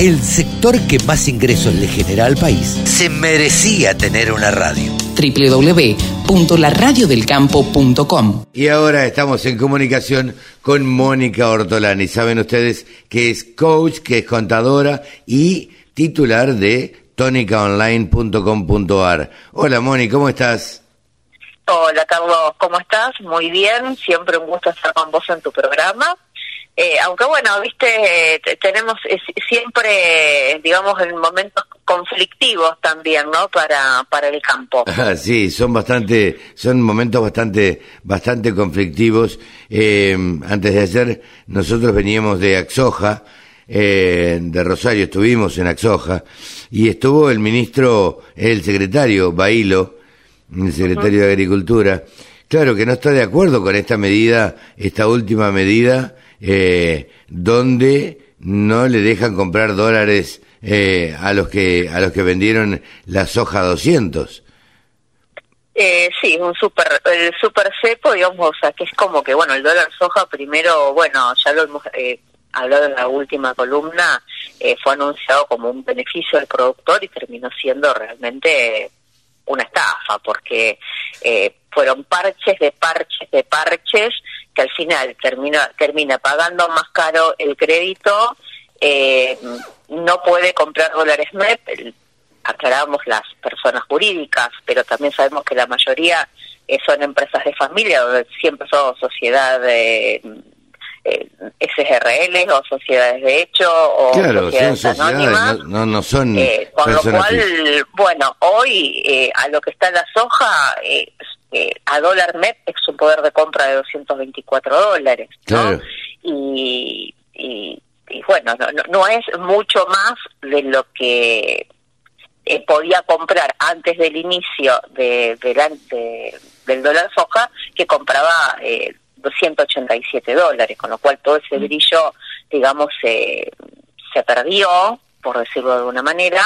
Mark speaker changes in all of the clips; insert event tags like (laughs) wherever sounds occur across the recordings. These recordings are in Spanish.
Speaker 1: el sector que más ingresos le genera al país, se merecía tener una radio.
Speaker 2: www.laradiodelcampo.com
Speaker 3: Y ahora estamos en comunicación con Mónica Ortolani. Saben ustedes que es coach, que es contadora y titular de tonicaonline.com.ar. Hola Moni, ¿cómo estás?
Speaker 4: Hola Carlos, ¿cómo estás? Muy bien, siempre un gusto estar con vos en tu programa. Eh, aunque bueno, viste, eh, tenemos eh, siempre, digamos, en momentos conflictivos también, ¿no? Para, para el campo. (laughs)
Speaker 3: Ah, sí, son bastante, son momentos bastante, bastante conflictivos. antes de ayer, nosotros veníamos de Axoja, de Rosario, estuvimos en Axoja, y estuvo el ministro, el secretario Bailo, el secretario de Agricultura, claro que no está de acuerdo con esta medida, esta última medida, eh, donde no le dejan comprar dólares eh, a los que a los que vendieron la soja 200.
Speaker 4: Eh, sí, un super, el super cepo, digamos, o que es como que, bueno, el dólar soja primero, bueno, ya lo hemos eh, hablado en la última columna, eh, fue anunciado como un beneficio del productor y terminó siendo realmente una estafa, porque eh, fueron parches de parches de parches que al final termina, termina pagando más caro el crédito, eh, no puede comprar dólares MEP, aclaramos las personas jurídicas, pero también sabemos que la mayoría eh, son empresas de familia, donde siempre son sociedades de eh, SRL o sociedades de hecho o sociedades, anónimas.
Speaker 3: No, no, son
Speaker 4: eh, con lo cual, bueno, hoy eh, a lo que está la soja, eh, a dólar MEP es un poder de compra de 224 dólares, ¿no? Y, y, bueno, no, no, es mucho más de lo que podía comprar antes del inicio de, de, del dólar soja que compraba eh, 287 dólares, con lo cual todo ese mm. brillo, digamos, se perdió, por decirlo de alguna manera.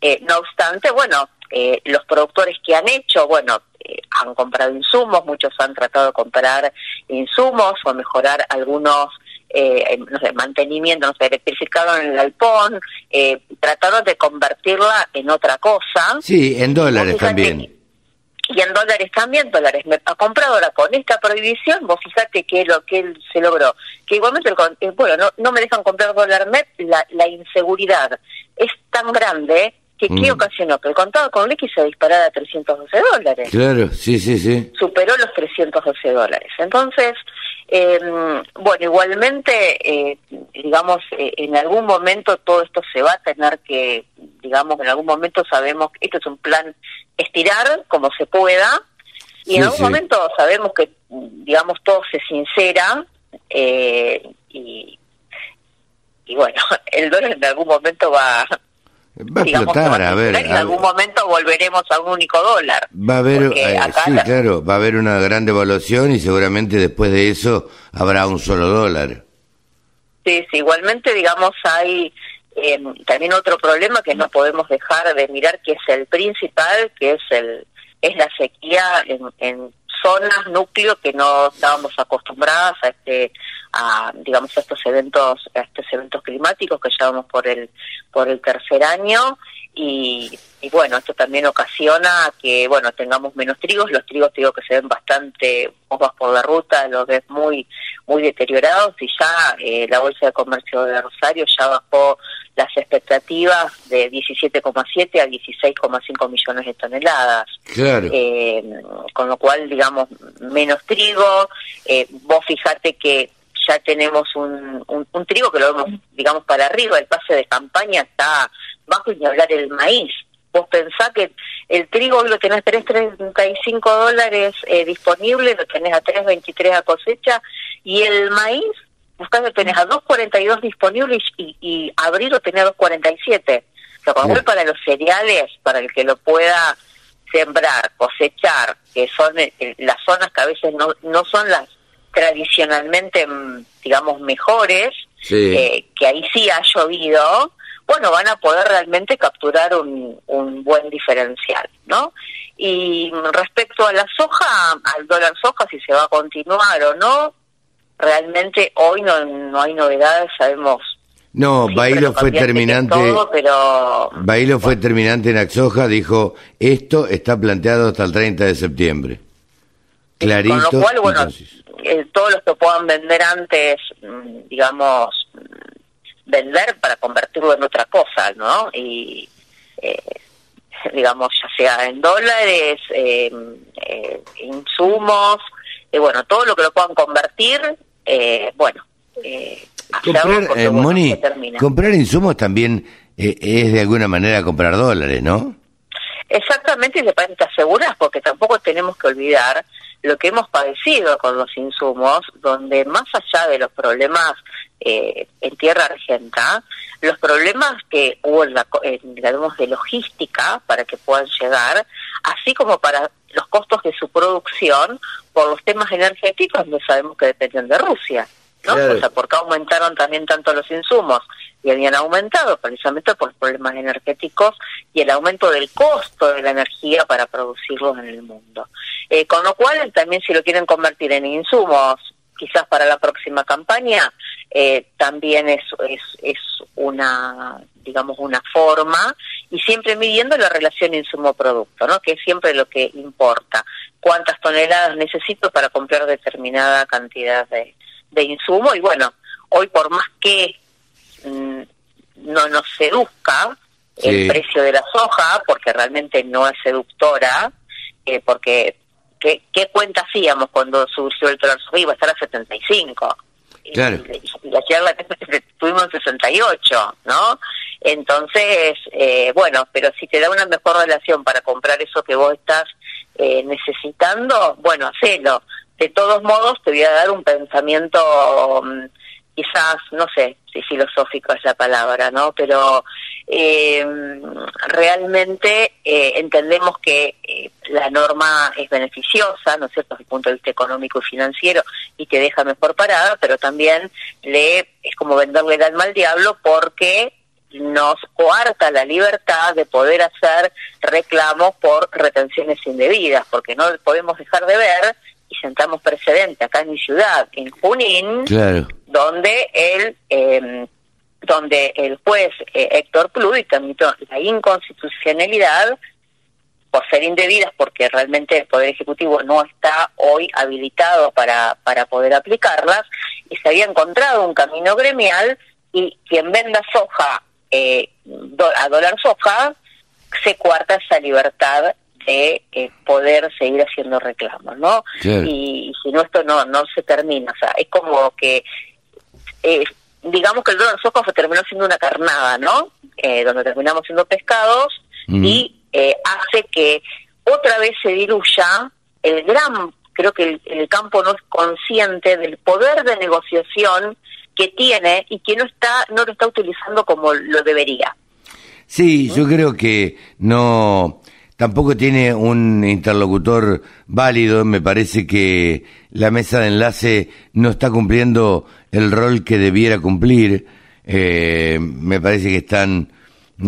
Speaker 4: Eh, no obstante, bueno, eh, los productores que han hecho, bueno, eh, han comprado insumos, muchos han tratado de comprar insumos o mejorar algunos eh, no sé, mantenimiento, no sé, electrificaron el galpón, eh, trataron de convertirla en otra cosa.
Speaker 3: Sí, en dólares también
Speaker 4: y en dólares también, dólares me ha comprado ahora con esta prohibición, vos fíjate que lo que él se logró, que igualmente, el, eh, bueno, no, no me dejan comprar dólar la, la inseguridad es tan grande que ¿qué mm. ocasionó? Que el contado con liqui se disparara a 312 dólares.
Speaker 3: Claro, sí, sí, sí.
Speaker 4: Superó los 312 dólares. Entonces, eh, bueno, igualmente, eh, digamos, eh, en algún momento todo esto se va a tener que, digamos, en algún momento sabemos que esto es un plan estirar como se pueda, y en algún momento sabemos que, digamos, todo se sincera, eh, y, y bueno, (laughs) el dólar en algún momento va
Speaker 3: Va a explotar, a ver.
Speaker 4: En algún momento volveremos a un único dólar.
Speaker 3: Va a haber, eh, sí, claro, va a haber una gran devaluación y seguramente después de eso habrá un solo dólar.
Speaker 4: Sí, sí, igualmente, digamos, hay eh, también otro problema que no podemos dejar de mirar, que es el principal, que es el es la sequía en, en zonas, núcleos que no estábamos acostumbradas a este a digamos a estos eventos a estos eventos climáticos que llevamos por el por el tercer año y, y, bueno esto también ocasiona que bueno tengamos menos trigos los trigos digo que se ven bastante vos vas por la ruta los ves muy muy deteriorados y ya eh, la bolsa de comercio de Rosario ya bajó las expectativas de 17,7 a 16,5 millones de toneladas.
Speaker 3: Claro.
Speaker 4: Eh, con lo cual, digamos, menos trigo. Eh, vos fijate que ya tenemos un, un, trigo que lo vemos, digamos, para arriba, el pase de campaña está bajo y ni hablar el maíz. Vos pensás que el trigo hoy lo tenés a 3.35 dólares eh, disponible, lo tenés a 3.23 a cosecha, y el maíz, buscando tenés a 2.42 disponibles y, y abril lo tenés a 2.47. O sea, para los cereales, para el que lo pueda sembrar, cosechar, que son eh, las zonas que a veces no, no son las tradicionalmente, mm, digamos, mejores, eh, que ahí sí ha llovido, bueno, van a poder realmente capturar un, un buen diferencial, ¿no? Y respecto a la soja, al dólar soja, si se va a continuar o no, realmente hoy no, no hay novedades, sabemos
Speaker 3: No, Bailo fue terminante.
Speaker 4: pero...
Speaker 3: Bailo fue terminante en Axoja, dijo, esto está planteado hasta el 30 de septiembre.
Speaker 4: Con lo cual, bueno, eh, todos los que puedan vender antes, mm, digamos, vender para convertirlo en otra cosa, ¿no? Y, eh, (laughs) digamos, ya sea en dólares, eh, eh insumos, y bueno, todo lo que lo puedan convertir, bueno,
Speaker 3: comprar, Moni, comprar insumos también es de alguna manera comprar dólares, ¿no?
Speaker 4: Exactamente, y de te aseguras, porque tampoco tenemos que olvidar lo que hemos padecido con los insumos, donde más allá de los problemas eh, en tierra argenta, los problemas que hubo en la, digamos, de logística para que puedan llegar, así como para los costos de su producción por los temas energéticos, no sabemos que dependen de Rusia. ¿No? O sea, porque aumentaron también tanto los insumos y habían aumentado precisamente por los problemas energéticos y el aumento del costo de la energía para producirlos en el mundo. Eh, con lo cual, también si lo quieren convertir en insumos, quizás para la próxima campaña, eh, también es, es, es una, digamos, una forma y siempre midiendo la relación insumo-producto, ¿no? Que es siempre lo que importa. ¿Cuántas toneladas necesito para comprar determinada cantidad de, de insumo? Y bueno, hoy por más que mm, no nos seduzca el precio de la soja, porque realmente no es seductora, eh, porque ¿qué, ¿qué cuenta hacíamos cuando surgió el dólar soja? Iba a estar a 75. Claro. Y, y ayer la (laughs) estuvimos en 68, ¿no? Entonces, eh, bueno, pero si te da una mejor relación para comprar eso que vos estás eh, necesitando, bueno, hacelo. De todos modos, te voy a dar un pensamiento mm, quizás, no sé si filosófico es la palabra, ¿no? Pero eh, realmente eh, entendemos que eh, la norma es beneficiosa, ¿no es cierto?, desde el punto de vista económico y financiero y te deja mejor parada, pero también le es como venderle el alma al diablo porque nos coarta la libertad de poder hacer reclamos por retenciones indebidas, porque no podemos dejar de ver y sentamos precedente acá en mi ciudad, en Junín, donde el eh, donde el juez eh, Héctor Pluy admitió la inconstitucionalidad por ser indebidas, porque realmente el Poder Ejecutivo no está hoy habilitado para, para poder aplicarlas, y se había encontrado un camino gremial y quien venda soja eh, a dólar soja se cuarta esa libertad de eh, poder seguir haciendo reclamos, ¿no? Y, si no, esto no, no se termina. O sea, es como que, eh, digamos que el dólar soja terminó siendo una carnada, ¿no? Eh, donde terminamos siendo pescados y hace que otra vez se diluya el gran, creo que el, el campo no es consciente del poder de negociación que tiene y que no está no lo está utilizando como lo debería.
Speaker 3: Sí, yo creo que no tampoco tiene un interlocutor válido. Me parece que la mesa de enlace no está cumpliendo el rol que debiera cumplir. Eh, me parece que están,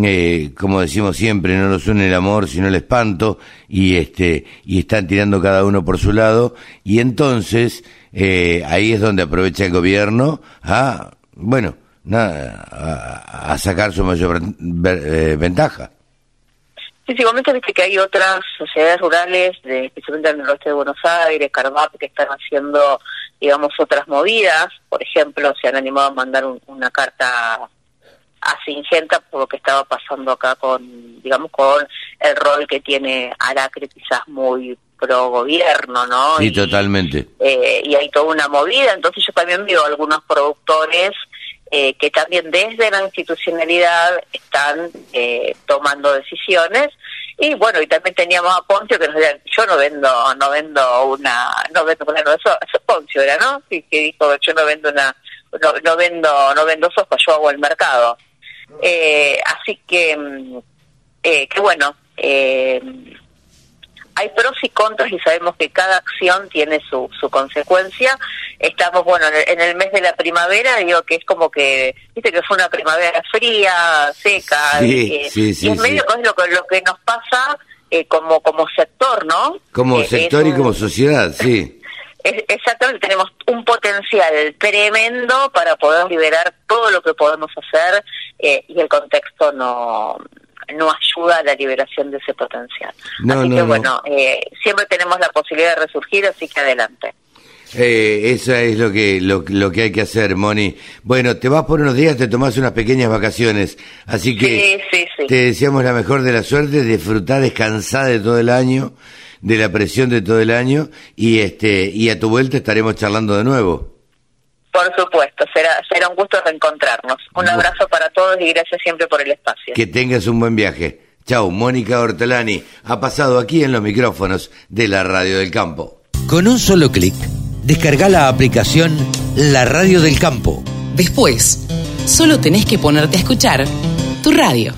Speaker 3: eh, como decimos siempre, no nos une el amor, sino el espanto, y este, y están tirando cada uno por su lado. Y entonces, eh, ahí es donde aprovecha el gobierno a, bueno, a, a sacar su mayor ventaja.
Speaker 4: Sí, sí, viste que hay otras sociedades rurales, de, especialmente en el oeste de Buenos Aires, Carvap, que están haciendo, digamos, otras movidas. Por ejemplo, se han animado a mandar una carta a Singenta por lo que estaba pasando acá con, digamos, con el rol que tiene Aracre, quizás muy pro gobierno, ¿no?
Speaker 3: Sí, totalmente.
Speaker 4: Eh, y hay toda una movida, entonces yo también veo algunos productores eh, que también desde la institucionalidad están eh, tomando decisiones. Y bueno y también teníamos a Poncio que nos decía yo no vendo no vendo una no vendo bueno eso eso Poncio era no que dijo yo no vendo una no, no vendo no vendo soja yo hago el mercado. Eh, así que mm, eh, que bueno eh, hay pros y contras y sabemos que cada acción tiene su, su consecuencia. Estamos, bueno, en el, mes de la primavera, digo que es como que, viste que fue una primavera fría, seca, y, es medio es lo, lo que nos pasa eh, como, como sector, ¿no?
Speaker 3: Como sector y como sociedad, sí.
Speaker 4: exactamente, tenemos un potencial tremendo para poder liberar todo lo que podemos hacer eh, y el contexto no no ayuda a la liberación de ese potencial. así que bueno, eh, siempre tenemos la posibilidad de resurgir, así que adelante.
Speaker 3: Eh, eso es lo que, lo, que hay que hacer, Moni. Bueno, te vas por unos días, te tomas unas pequeñas vacaciones. Así que te deseamos la mejor de la suerte, disfrutar, descansar de todo el año de la presión de todo el año y este y a tu vuelta estaremos charlando de nuevo.
Speaker 4: Por supuesto, será será un gusto reencontrarnos. Un abrazo para todos y gracias siempre por el espacio.
Speaker 3: Que tengas un buen viaje. Chau, Mónica Hortelani ha pasado aquí en los micrófonos de la Radio del Campo.
Speaker 1: Con un solo clic, descarga la aplicación La Radio del Campo.
Speaker 2: Después, solo tenés que ponerte a escuchar tu radio.